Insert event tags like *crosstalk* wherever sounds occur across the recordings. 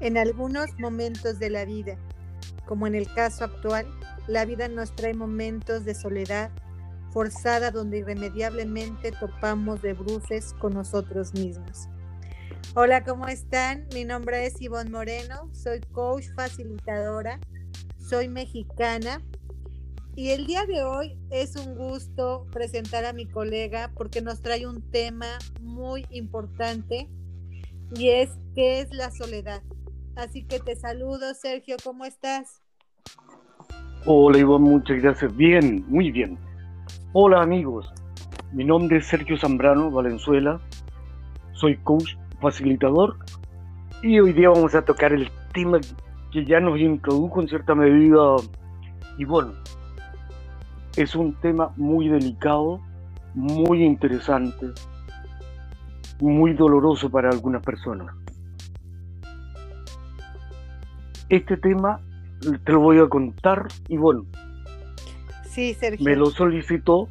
En algunos momentos de la vida, como en el caso actual, la vida nos trae momentos de soledad forzada donde irremediablemente topamos de bruces con nosotros mismos. Hola, ¿cómo están? Mi nombre es Ivonne Moreno, soy coach facilitadora, soy mexicana y el día de hoy es un gusto presentar a mi colega porque nos trae un tema muy importante y es qué es la soledad. Así que te saludo, Sergio, ¿cómo estás? Hola, Ivonne, muchas gracias. Bien, muy bien. Hola, amigos. Mi nombre es Sergio Zambrano Valenzuela. Soy coach facilitador y hoy día vamos a tocar el tema que ya nos introdujo en cierta medida bueno, es un tema muy delicado, muy interesante, muy doloroso para algunas personas. Este tema te lo voy a contar y bueno, sí, Sergio. me lo solicitó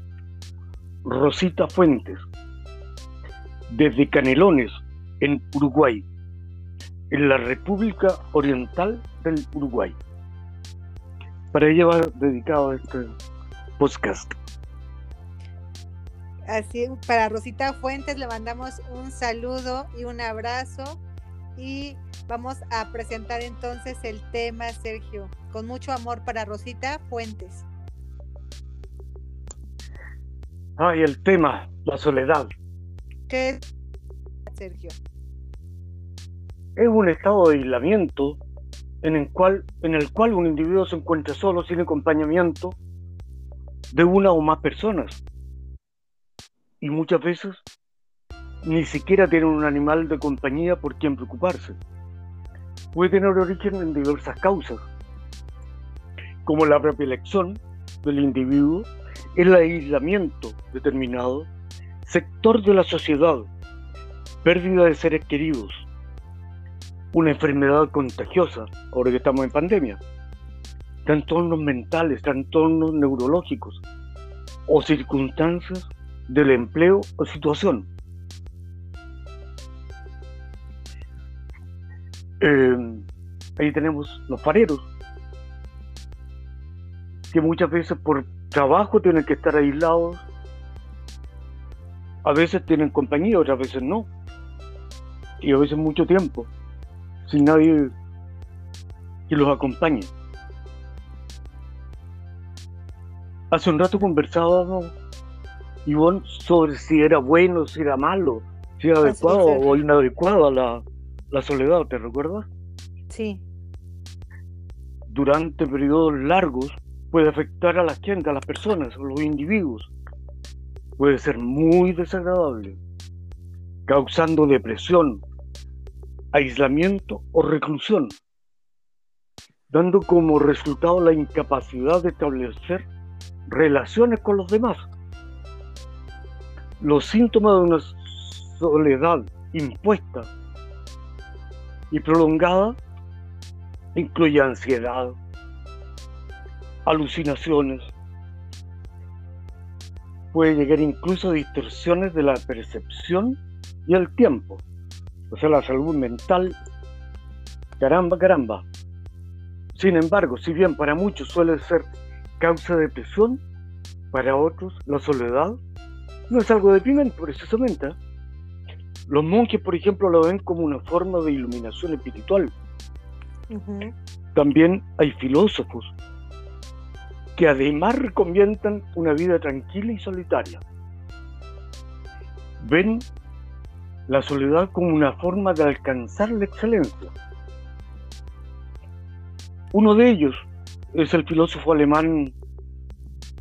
Rosita Fuentes desde Canelones, en Uruguay, en la República Oriental del Uruguay. Para ella va dedicado este podcast. Así, para Rosita Fuentes le mandamos un saludo y un abrazo y vamos a presentar entonces el tema, Sergio, con mucho amor para Rosita Fuentes. Ay, el tema, la soledad. ¿Qué es, Sergio? Es un estado de aislamiento en el, cual, en el cual un individuo se encuentra solo, sin acompañamiento de una o más personas. Y muchas veces ni siquiera tiene un animal de compañía por quien preocuparse. Puede tener origen en diversas causas, como la propia elección del individuo, el aislamiento determinado, sector de la sociedad, pérdida de seres queridos, una enfermedad contagiosa, ahora que estamos en pandemia, trastornos mentales, trastornos neurológicos o circunstancias del empleo o situación. Eh, ahí tenemos los fareros, que muchas veces por trabajo tienen que estar aislados, a veces tienen compañía, otras veces no, y a veces mucho tiempo, sin nadie que los acompañe. Hace un rato conversábamos, Ivonne, sobre si era bueno, si era malo, si era adecuado o inadecuado a la, la soledad, ¿te recuerdas? Sí. Durante periodos largos puede afectar a la gente, a las personas, a los individuos. Puede ser muy desagradable, causando depresión, aislamiento o reclusión, dando como resultado la incapacidad de establecer relaciones con los demás. Los síntomas de una soledad impuesta y prolongada incluye ansiedad, alucinaciones, puede llegar incluso a distorsiones de la percepción y el tiempo, o sea, la salud mental, caramba, caramba. Sin embargo, si bien para muchos suele ser causa de depresión, para otros la soledad no es algo deprimente precisamente. Los monjes, por ejemplo, lo ven como una forma de iluminación espiritual. También hay filósofos que además recomiendan una vida tranquila y solitaria. Ven la soledad como una forma de alcanzar la excelencia. Uno de ellos es el filósofo alemán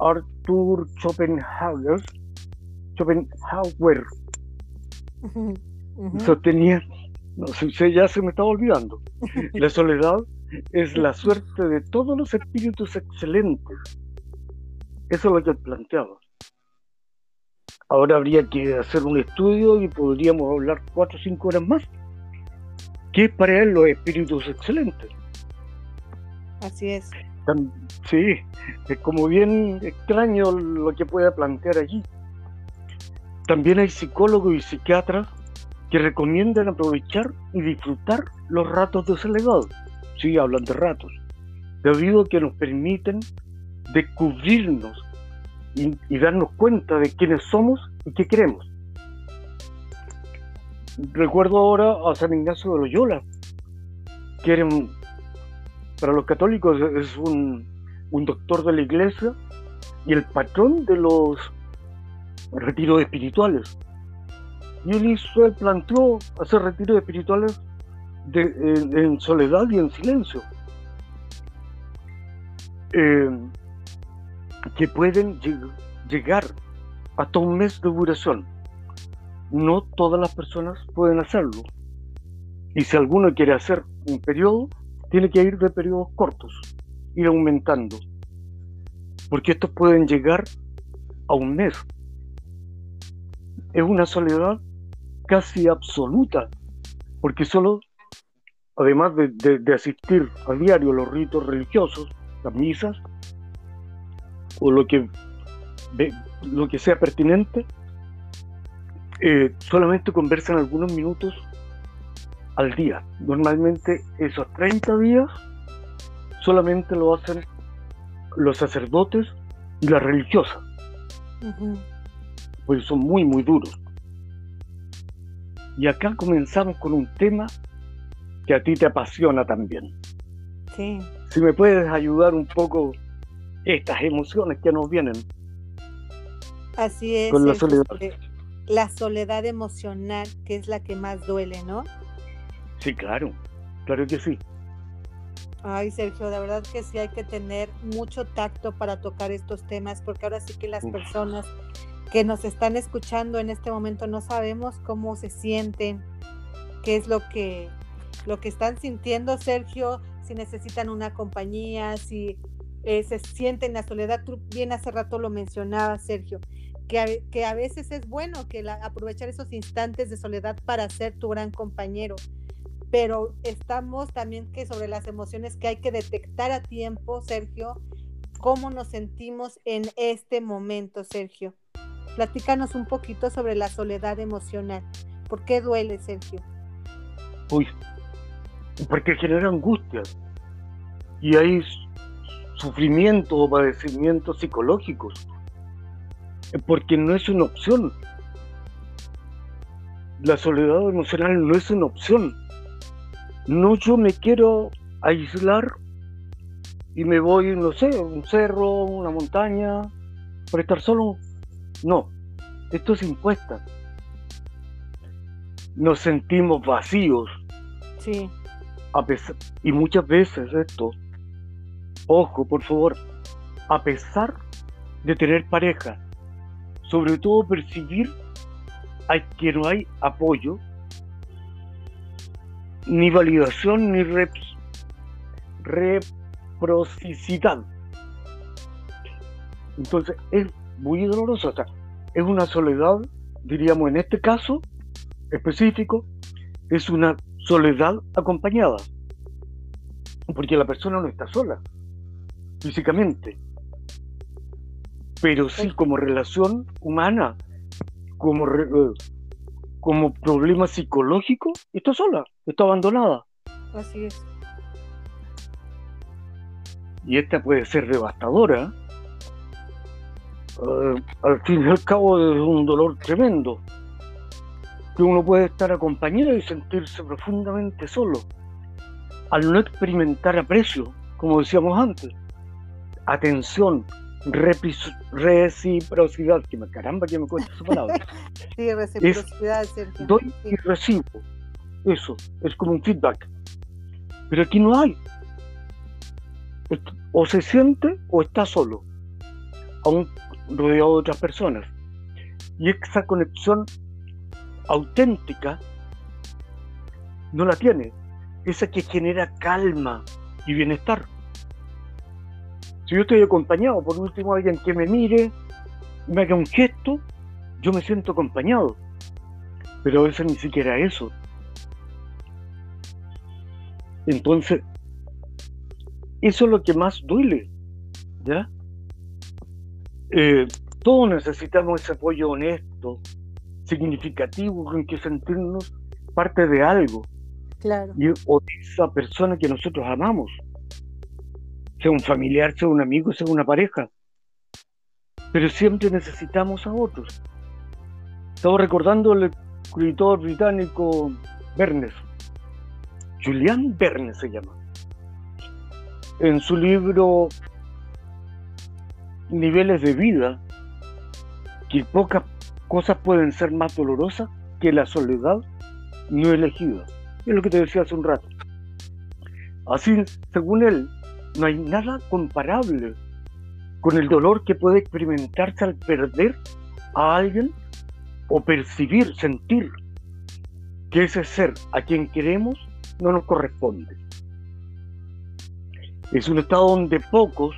Arthur Schopenhauer. Schopenhauer sostenía, no sé, ya se me estaba olvidando, *laughs* la soledad es la suerte de todos los espíritus excelentes. Eso es lo que planteaba. Ahora habría que hacer un estudio y podríamos hablar cuatro o cinco horas más. ¿Qué es para él los espíritus excelentes? Así es. Sí, es como bien extraño lo que pueda plantear allí. También hay psicólogos y psiquiatras que recomiendan aprovechar y disfrutar los ratos de soledad. Sí, hablan de ratos. Debido a que nos permiten descubrirnos y, darnos cuenta de quiénes somos y qué queremos. Recuerdo ahora a San Ignacio de Loyola, que para los católicos es un doctor de la iglesia y el patrón de los retiros espirituales. Y él hizo, él planteó hacer retiros espirituales en, soledad y en silencio. Eh, que pueden llegar hasta un mes de duración. No todas las personas pueden hacerlo. Y si alguno quiere hacer un periodo, tiene que ir de periodos cortos, ir aumentando. Porque estos pueden llegar a un mes. Es una soledad casi absoluta, porque solo, además de, asistir a diario a los ritos religiosos, las misas, o lo que, lo que sea pertinente, eh, solamente conversan algunos minutos al día. Normalmente esos 30 días solamente lo hacen los sacerdotes y las religiosas. Pues son muy, muy duros. Y acá comenzamos con un tema que a ti te apasiona también. Sí. Si me puedes ayudar un poco estas emociones que nos vienen. Así es. Con la soledad. La soledad emocional, que es la que más duele, ¿no? Sí, claro. Claro que sí. Ay, Sergio, la verdad que sí hay que tener mucho tacto para tocar estos temas, porque ahora sí que las personas que nos están escuchando en este momento no sabemos cómo se sienten, qué es lo que, lo que están sintiendo, Sergio, si necesitan una compañía, si eh, se sienten la soledad. Tú bien hace rato lo mencionaba, Sergio, que a, que a veces es bueno que aprovechar esos instantes de soledad para ser tu gran compañero. Pero estamos también que sobre las emociones que hay que detectar a tiempo, Sergio, cómo nos sentimos en este momento, Sergio. Platícanos un poquito sobre la soledad emocional. ¿Por qué duele, Sergio? Uy, porque genera angustia. Y hay sufrimiento o padecimientos psicológicos. Porque no es una opción. La soledad emocional no es una opción. No yo me quiero aislar y me voy, no sé, a un cerro, una montaña, para estar solo. No, esto es impuesta. Nos sentimos vacíos. Sí. A pesar, y muchas veces esto, ojo, por favor, a pesar de tener pareja, sobre todo percibir que no hay apoyo, ni validación, ni reciprocidad. Entonces, es muy doloroso. es una soledad, diríamos en este caso específico, es una soledad acompañada. Porque la persona no está sola, físicamente. Pero sí como relación humana, como, eh, como problema psicológico, está sola, está abandonada. Así es. Y esta puede ser devastadora eh, al fin y al cabo es un dolor tremendo, que uno puede estar acompañado y sentirse profundamente solo, al no experimentar aprecio, como decíamos antes, atención, reciprocidad, que me caramba que me cuesta esa palabra. *laughs* sí, reciprocidad, Doy y recibo, eso, es como un feedback. Pero aquí no hay. O se siente o está solo. Aún rodeado de otras personas. Y esa conexión auténtica no la tiene. Esa que genera calma y bienestar. Si yo estoy acompañado, por último, alguien que me mire, me haga un gesto, yo me siento acompañado. Pero a veces ni siquiera eso. Entonces, eso es lo que más duele, ¿ya? Eh, todos necesitamos ese apoyo honesto, significativo, en que sentirnos parte de algo. Claro. o de esa persona que nosotros amamos. Sea un familiar, sea un amigo, sea una pareja. Pero siempre necesitamos a otros. Estaba recordando el escritor británico Bernes. Julian Bernes se llama. En su libro Niveles de vida, que pocas cosas pueden ser más dolorosas que la soledad no elegida. Es lo que te decía hace un rato. Así, según él, no hay nada comparable con el dolor que puede experimentarse al perder a alguien o percibir, sentir que ese ser a quien queremos no nos corresponde. Es un estado donde pocos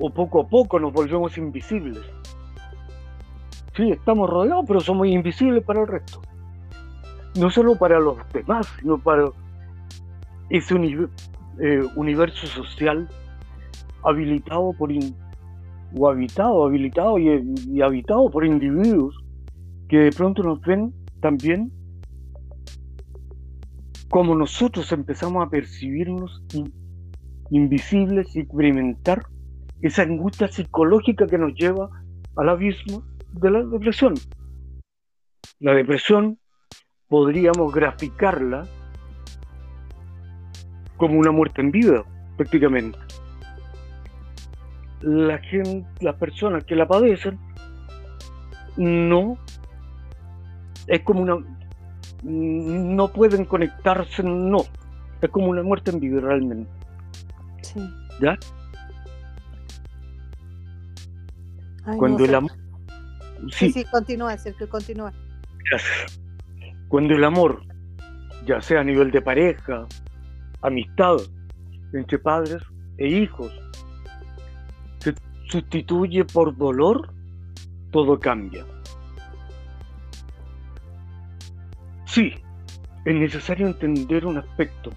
o poco a poco nos volvemos invisibles. Sí, estamos rodeados, pero somos invisibles para el resto. No solo para los demás, sino para ese eh, universo social habilitado por o habitado, habilitado y, habitado por individuos que de pronto nos ven también como nosotros empezamos a percibirnos invisibles y experimentar esa angustia psicológica que nos lleva al abismo de la depresión. La depresión podríamos graficarla como una muerte en vida, prácticamente la gente, las personas que la padecen, no es como una no pueden conectarse, no. Es como una muerte en vida realmente. Sí. ¿Ya? Cuando el amor. Sí. sí, continúa, Sergio, continúa. Gracias. Cuando el amor, ya sea a nivel de pareja, amistad, entre padres e hijos, sustituye por dolor, todo cambia. Sí, es necesario entender un aspecto.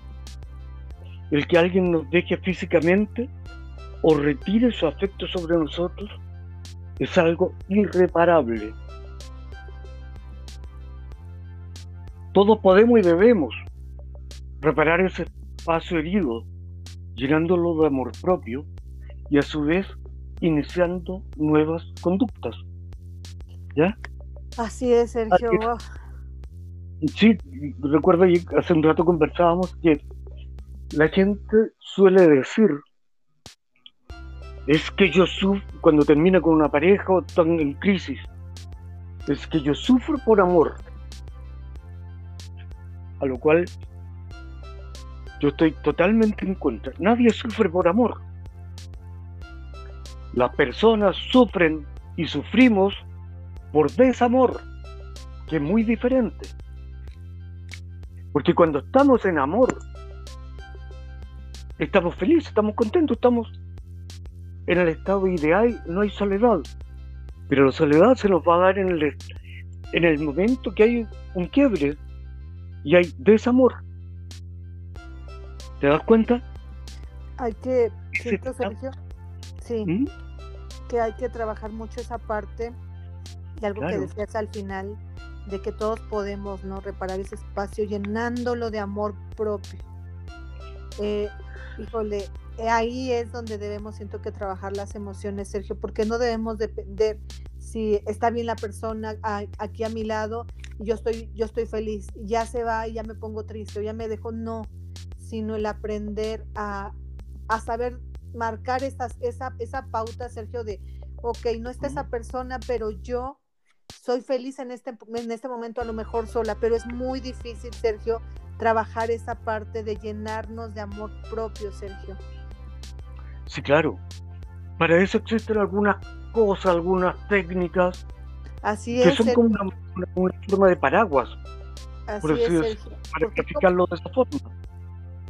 El que alguien nos deje físicamente o retire su afecto sobre nosotros es algo irreparable. Todos podemos y debemos reparar ese espacio herido, llenándolo de amor propio y a su vez iniciando nuevas conductas. ¿Ya? Así es, Sergio. Sí, recuerdo hace un rato conversábamos que la gente suele decir es que yo sufro cuando termina con una pareja o están en crisis. Es que yo sufro por amor. A lo cual yo estoy totalmente en contra. Nadie sufre por amor. Las personas sufren y sufrimos por desamor, que es muy diferente. Porque cuando estamos en amor, estamos felices, estamos contentos, estamos en el estado ideal, no hay soledad. Pero la soledad se nos va a dar en el, en el momento que hay un quiebre y hay desamor. ¿Te das cuenta? Hay que, siento, Sergio, sí, ¿Mm? que hay que trabajar mucho esa parte y algo que decías al final de que todos podemos no reparar ese espacio llenándolo de amor propio. Eh, híjole, ahí es donde debemos, siento que trabajar las emociones, Sergio, porque no debemos depender si está bien la persona aquí a mi lado yo estoy, yo estoy feliz, ya se va y ya me pongo triste o ya me dejo, no, sino el aprender a, a saber marcar esa, esa pauta, Sergio, de, ok, no está esa persona, pero yo soy feliz en este, en este momento a lo mejor sola, pero es muy difícil, Sergio, trabajar esa parte de llenarnos de amor propio, Sergio. Sí, claro. Para eso existen algunas cosas, algunas técnicas. Así que es. son como una, forma de paraguas. Así es, Sergio. Para explicarlo de esa forma.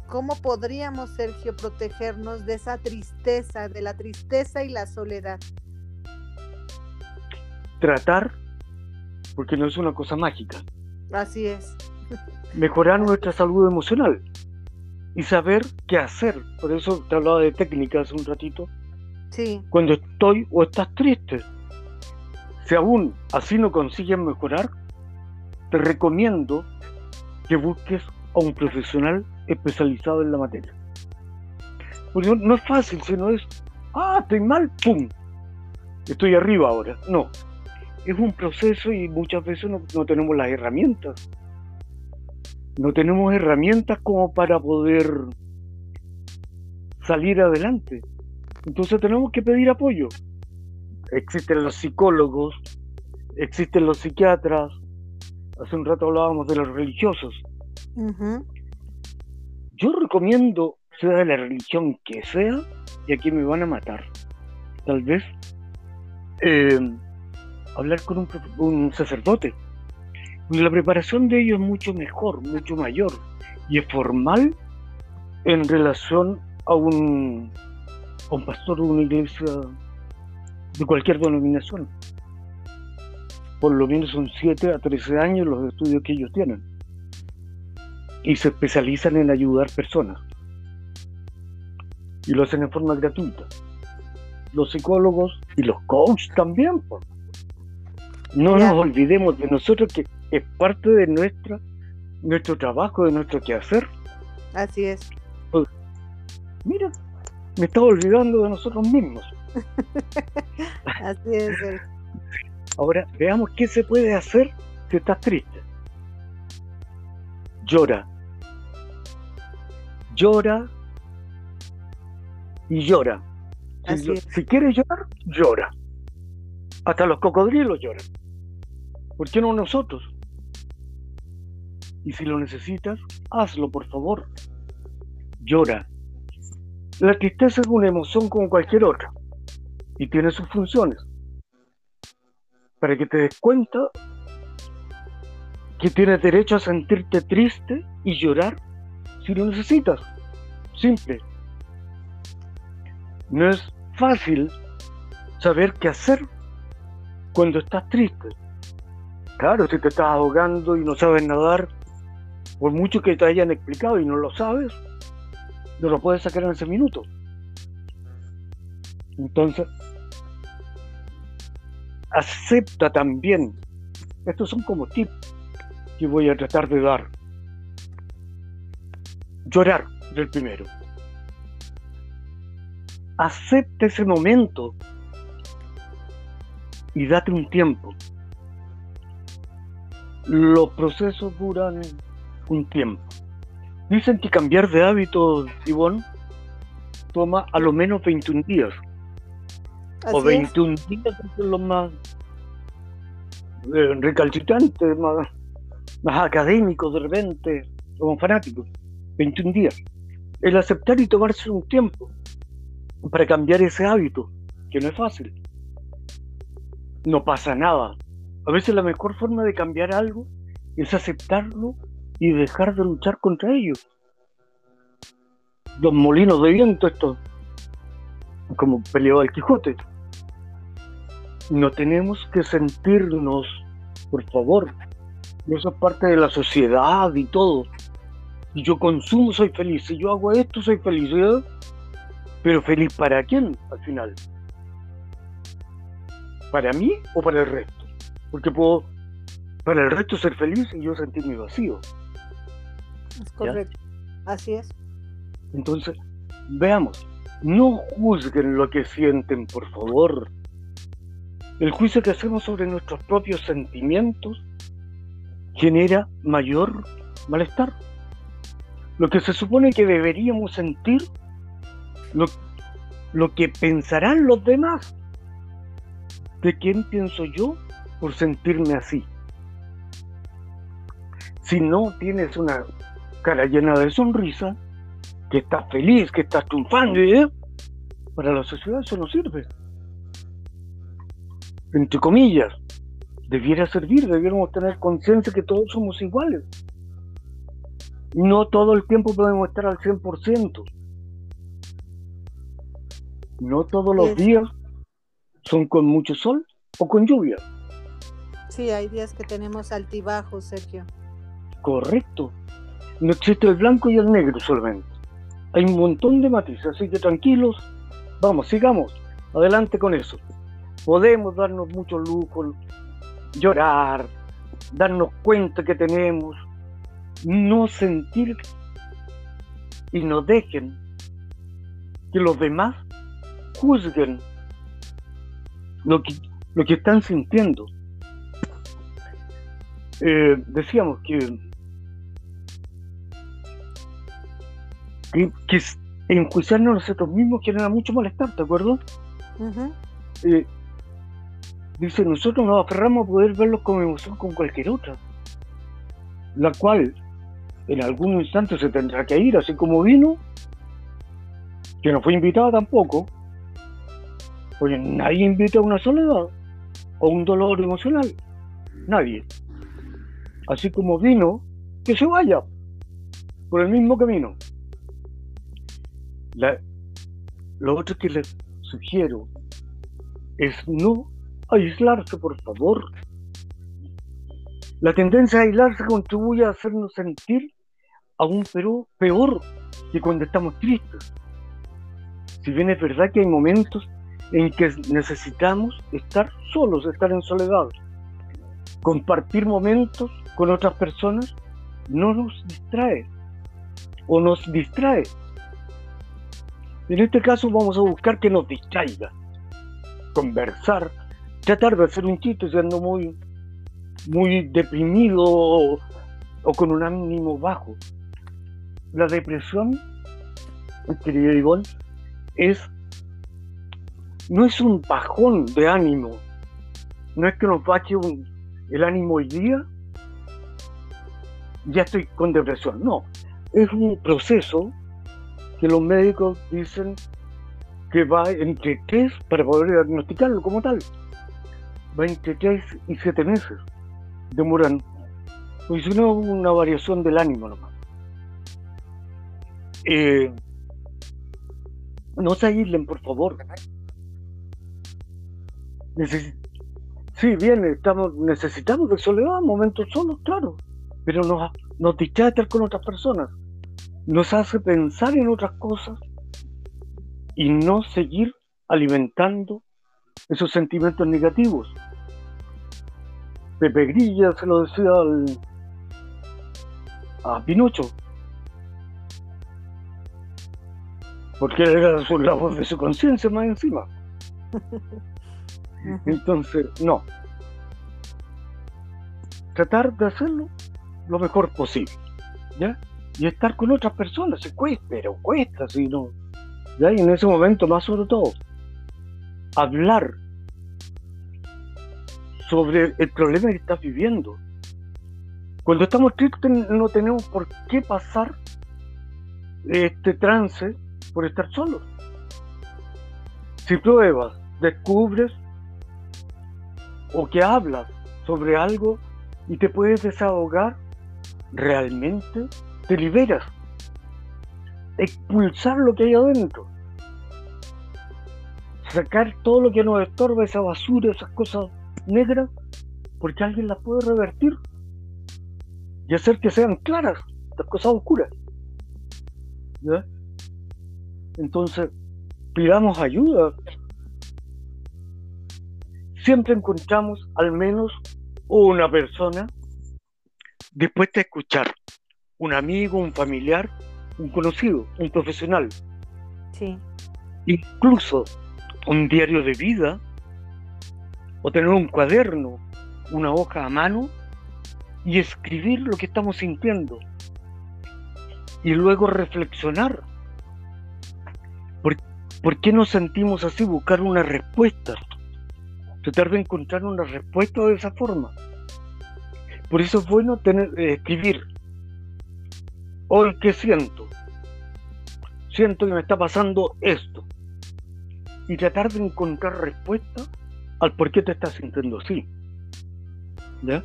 ¿Cómo podríamos, Sergio, protegernos de esa tristeza, de la tristeza y la soledad? Tratar, porque no es una cosa mágica. Así es. Mejorar nuestra salud emocional y saber qué hacer. Por eso te hablaba de técnicas hace un ratito. Sí. Cuando estoy o estás triste. Si aún así no consigues mejorar, te recomiendo que busques a un profesional especializado en la materia. Porque no, es fácil, sino es, ah, estoy mal, ¡pum! Estoy arriba ahora. No, es un proceso y muchas veces no, no tenemos las herramientas. No tenemos herramientas como para poder salir adelante. Entonces tenemos que pedir apoyo. Existen los psicólogos, existen los psiquiatras. Hace un rato hablábamos de los religiosos. Yo recomiendo, sea de la religión que sea, y aquí me van a matar, tal vez, eh, hablar con un, un sacerdote. La preparación de ellos es mucho mejor, mucho mayor, y es formal en relación a un, a un pastor de una iglesia de cualquier denominación. Por lo menos son 7 a 13 años los estudios que ellos tienen. Y se especializan en ayudar personas. Y lo hacen en forma gratuita. Los psicólogos y los coaches también. No nos olvidemos de nosotros que es parte de nuestra, nuestro trabajo, de nuestro quehacer. Así es. Pues, mira, me estaba olvidando de nosotros mismos. *laughs* Así es. Ahora, veamos qué se puede hacer si estás triste. Llora. Llora y llora. Si, si, quieres llorar, llora. Hasta los cocodrilos lloran. ¿Por qué no nosotros? Y si lo necesitas, hazlo, por favor. Llora. La tristeza es una emoción como cualquier otra y tiene sus funciones. Para que te des cuenta que tienes derecho a sentirte triste y llorar si lo necesitas. Simple. No es fácil saber qué hacer cuando estás triste. Claro, si te estás ahogando y no sabes nadar, por mucho que te hayan explicado y no lo sabes, no lo puedes sacar en ese minuto. Entonces, acepta también. Estos son como tips que voy a tratar de dar. Llorar del primero. Acepta ese momento y date un tiempo. Los procesos duran un tiempo. Dicen que cambiar de hábito, Ivonne, toma a lo menos 21 días. o 21 días son los más eh, más, más académicos de repente, como fanáticos. 21 días. El aceptar y tomarse un tiempo para cambiar ese hábito, que no es fácil. No pasa nada. A veces la mejor forma de cambiar algo es aceptarlo y dejar de luchar contra ellos. Los molinos de viento, esto, como peleó el Quijote. No tenemos que sentirnos, por favor, eso es parte de la sociedad y todo. Si yo consumo, soy feliz. Si yo hago esto, soy feliz. Pero feliz para quién al final? ¿Para mí o para el resto? Porque puedo para el resto ser feliz y yo sentirme vacío. Es correcto. Así es. Entonces, veamos, no juzguen lo que sienten, por favor. El juicio que hacemos sobre nuestros propios sentimientos genera mayor malestar. Lo que se supone que deberíamos sentir, lo, lo que pensarán los demás. ¿De quién pienso yo por sentirme así? Si no tienes una cara llena de sonrisa, que estás feliz, que estás triunfando, ¿eh? para la sociedad eso no sirve. Entre comillas, debiera servir, debiéramos tener conciencia que todos somos iguales. No todo el tiempo podemos estar al 100%. No todos los días son con mucho sol o con lluvia. Sí, hay días que tenemos altibajos, Sergio. Correcto. No existe el blanco y el negro solamente. Hay un montón de matices, así que tranquilos, vamos, sigamos, adelante con eso. Podemos darnos mucho lujo, llorar, darnos cuenta que tenemos no sentir y no dejen que los demás juzguen lo que, lo que están sintiendo. Eh, decíamos que, que, enjuiciarnos a nosotros mismos genera mucho malestar, ¿de acuerdo? Eh, dice, nosotros nos aferramos a poder verlos como emoción con cualquier otra, la cual en algún instante se tendrá que ir, así como vino, que no fue invitada tampoco, porque nadie invita a una soledad o un dolor emocional, nadie. Así como vino, que se vaya por el mismo camino. Lo otro que les sugiero es no aislarse, por favor. La tendencia a aislarse contribuye a hacernos sentir aún pero peor que cuando estamos tristes. Si bien es verdad que hay momentos en que necesitamos estar solos, estar en soledad, compartir momentos con otras personas no nos distrae o nos distrae. En este caso vamos a buscar que nos distraiga, conversar, tratar de hacer un chiste siendo muy, muy deprimido o, con un ánimo bajo. La depresión, querido Ivonne, es no es un bajón de ánimo, no es que nos baje el ánimo hoy día, ya estoy con depresión, no, es un proceso que los médicos dicen que va entre tres, para poder diagnosticarlo como tal, va entre y siete meses, demoran, pues si no una variación del ánimo nomás. Eh, no se aíslen, por favor. sí, bien, estamos, necesitamos de soledad, momentos solos, claro, pero nos, nos distrae estar con otras personas, nos hace pensar en otras cosas y no seguir alimentando esos sentimientos negativos. Pepe Grilla se lo decía al, a Pinocho, porque era la voz de su conciencia más encima. *laughs* Entonces, no. Tratar de hacerlo lo mejor posible, ¿ya? Y estar con otras personas, se cuesta, pero cuesta, si no. ¿ya? En ese momento, más sobre todo, hablar sobre el problema que estás viviendo. Cuando estamos tristes no tenemos por qué pasar este trance por estar solo. Si pruebas, descubres o que hablas sobre algo y te puedes desahogar, realmente te liberas. Expulsar lo que hay adentro. Sacar todo lo que nos estorba, esa basura, esas cosas negras, porque alguien las puede revertir y hacer que sean claras, las cosas oscuras. ¿Ya? Entonces, pidamos ayuda. Siempre encontramos al menos una persona dispuesta a escuchar. Un amigo, un familiar, un conocido, un profesional. Sí. Incluso un diario de vida o tener un cuaderno, una hoja a mano y escribir lo que estamos sintiendo. Y luego reflexionar ¿Por qué nos sentimos así? Buscar una respuesta. Tratar de encontrar una respuesta de esa forma. Por eso es bueno tener, eh, escribir. Hoy, ¿qué siento? Siento que me está pasando esto. Y tratar de encontrar respuesta al por qué te estás sintiendo así. ¿Ya?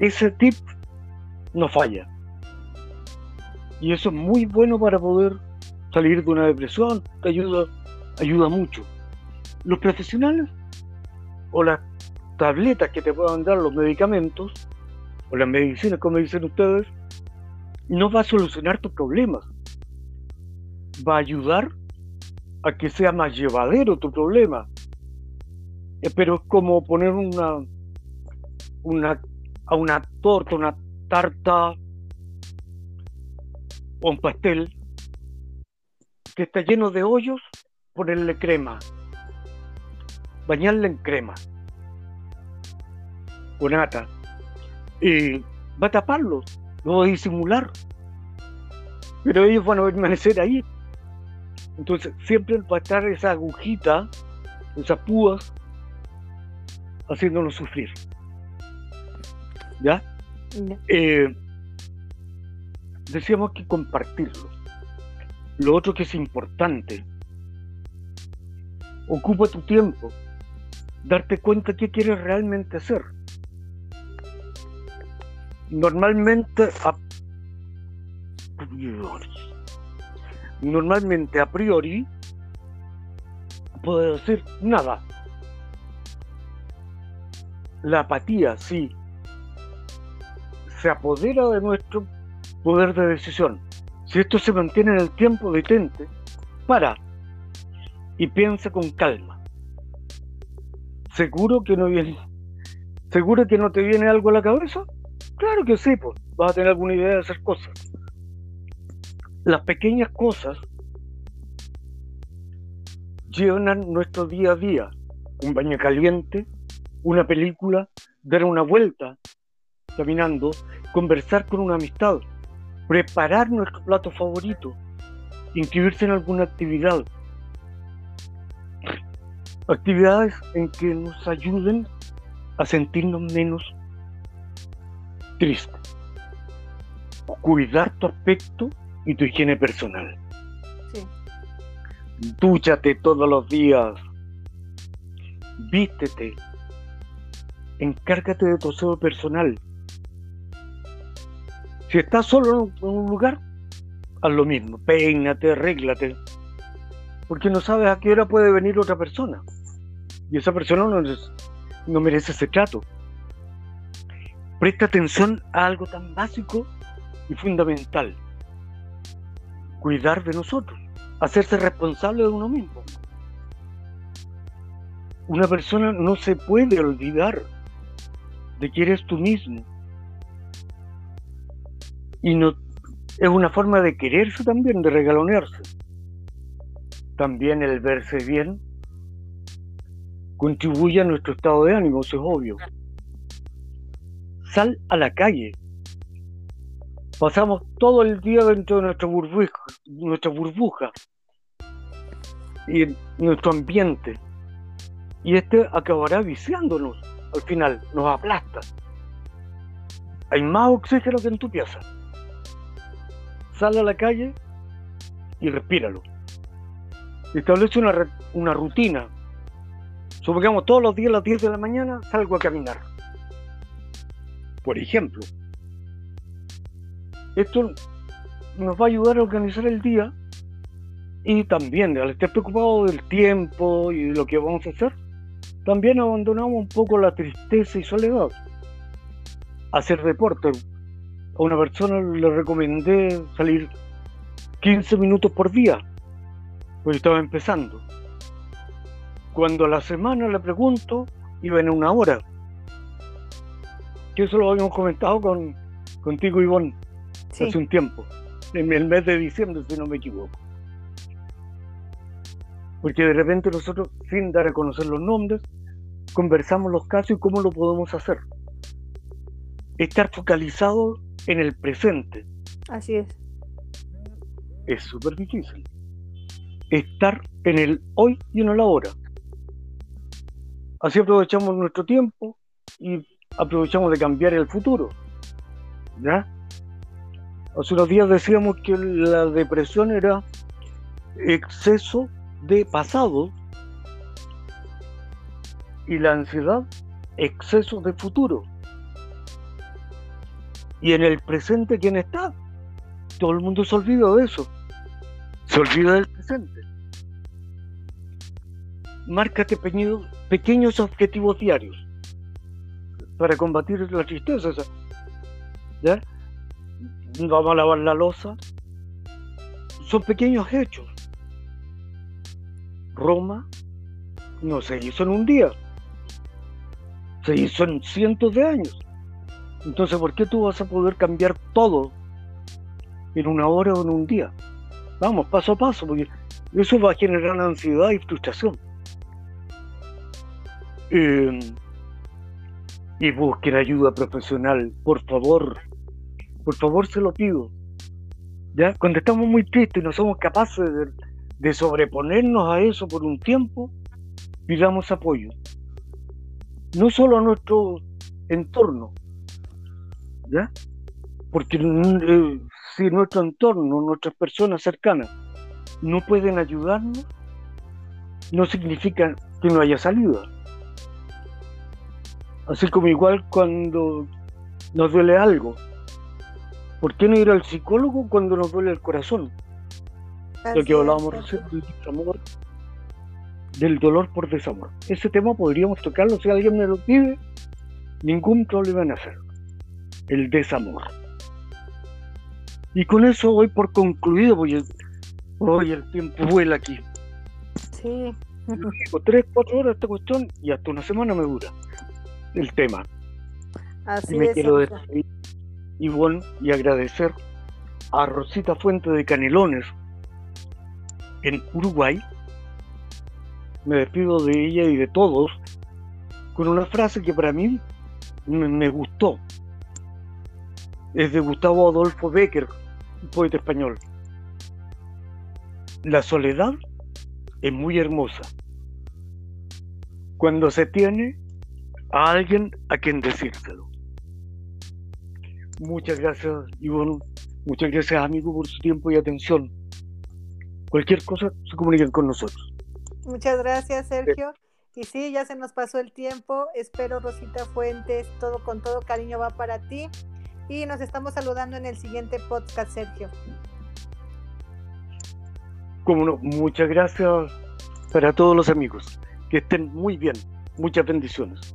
Ese tip no falla. Y eso es muy bueno para poder salir de una depresión, te ayuda, ayuda mucho. Los profesionales o las tabletas que te puedan dar los medicamentos o las medicinas, como dicen ustedes, no va a solucionar tus problemas. Va a ayudar a que sea más llevadero tu problema. Eh, pero es como poner una, una, a una torta, una tarta o un pastel que está lleno de hoyos, ponerle crema, bañarle en crema, con nata, y va a taparlo, lo va a disimular, pero ellos van a permanecer ahí. Entonces siempre va a estar esa agujita, esas púas, haciéndonos sufrir. ¿Ya? Eh, decíamos que compartirlo. Lo otro que es importante, ocupa tu tiempo, darte cuenta qué quieres realmente hacer. Normalmente a priori, normalmente a priori puedo decir nada. La apatía, sí, se apodera de nuestro poder de decisión. Si esto se mantiene en el tiempo, detente, para y piensa con calma. ¿Seguro que no viene? ¿Seguro que no te viene algo a la cabeza? Claro que sí, pues vas a tener alguna idea de hacer cosas. Las pequeñas cosas llenan nuestro día a día. Un baño caliente, una película, dar una vuelta caminando, conversar con una amistad, preparar nuestro plato favorito, inscribirse en alguna actividad. Actividades en que nos ayuden a sentirnos menos tristes. Cuidar tu aspecto y tu higiene personal. Sí. Dúchate todos los días. Vístete. Encárgate de tu aseo personal. Si estás solo en un lugar, haz lo mismo, peínate, arréglate, porque no sabes a qué hora puede venir otra persona. Y esa persona no, no merece ese trato. Presta atención a algo tan básico y fundamental. Cuidar de nosotros, hacerse responsable de uno mismo. Una persona no se puede olvidar de que eres tú mismo y no es una forma de quererse también, de regalonearse. También el verse bien contribuye a nuestro estado de ánimo, eso es obvio. Sal a la calle. Pasamos todo el día dentro de nuestra burbuja, y nuestro ambiente. Y este acabará viciándonos al final, nos aplasta. Hay más oxígeno que en tu pieza sale a la calle y respíralo. Establece una, una rutina. Supongamos todos los días a las 10 de la mañana salgo a caminar. Por ejemplo. Esto nos va a ayudar a organizar el día y también al estar preocupado del tiempo y lo que vamos a hacer, también abandonamos un poco la tristeza y soledad. Hacer deporte, a una persona le recomendé salir 15 minutos por día, porque estaba empezando. Cuando a la semana le pregunto, iba en una hora. Que eso lo habíamos comentado con, contigo, Ivonne, hace un tiempo, en el mes de diciembre, si no me equivoco. Porque de repente nosotros, sin dar a conocer los nombres, conversamos los casos y cómo lo podemos hacer. Estar focalizado en el presente. Así es. Es súper difícil. Estar en el hoy y en el ahora. Así aprovechamos nuestro tiempo y aprovechamos de cambiar el futuro. ¿Ya? Hace unos días decíamos que la depresión era exceso de pasado y la ansiedad exceso de futuro. Y en el presente, ¿quién está? Todo el mundo se olvida de eso. Se olvida del presente. Márcate pequeños, pequeños objetivos diarios para combatir la tristeza. ¿Ya? Vamos a lavar la losa. Son pequeños hechos. Roma no se hizo en un día. Se hizo en cientos de años Entonces, ¿por qué tú vas a poder cambiar todo en una hora o en un día? Vamos, paso a paso, porque eso va a generar ansiedad y frustración. Eh, y busquen ayuda profesional, por favor. Por favor, se lo pido. ¿Ya? Cuando estamos muy tristes y no somos capaces de, sobreponernos a eso por un tiempo, pidamos apoyo. No solo a nuestro entorno, ¿ya? Porque eh, si nuestro entorno, nuestras personas cercanas, no pueden ayudarnos, no significa que no haya salida. Así como igual cuando nos duele algo. ¿Por qué no ir al psicólogo cuando nos duele el corazón? Lo que hablábamos recién del desamor, del dolor por desamor. Ese tema podríamos tocarlo si alguien me lo pide, ningún problema en hacerlo. El desamor. Y con eso voy por concluido, porque hoy el tiempo vuela aquí. Sí. tres, cuatro horas esta cuestión y hasta una semana me dura el tema. Así y me quiero despedir bueno, y agradecer a Rosita Fuente de Canelones en Uruguay. Me despido de ella y de todos con una frase que para mí me, gustó. Es de Gustavo Adolfo Becker, un poeta español. La soledad es muy hermosa. Cuando se tiene a alguien a quien decírselo. Muchas gracias, Ivonne. Muchas gracias, amigo, por su tiempo y atención. Cualquier cosa, se comuniquen con nosotros. Muchas gracias, Sergio. Y sí, ya se nos pasó el tiempo. Espero, Rosita Fuentes, todo con todo cariño va para ti. Y nos estamos saludando en el siguiente podcast, Sergio. Como no, muchas gracias para todos los amigos. Que estén muy bien. Muchas bendiciones.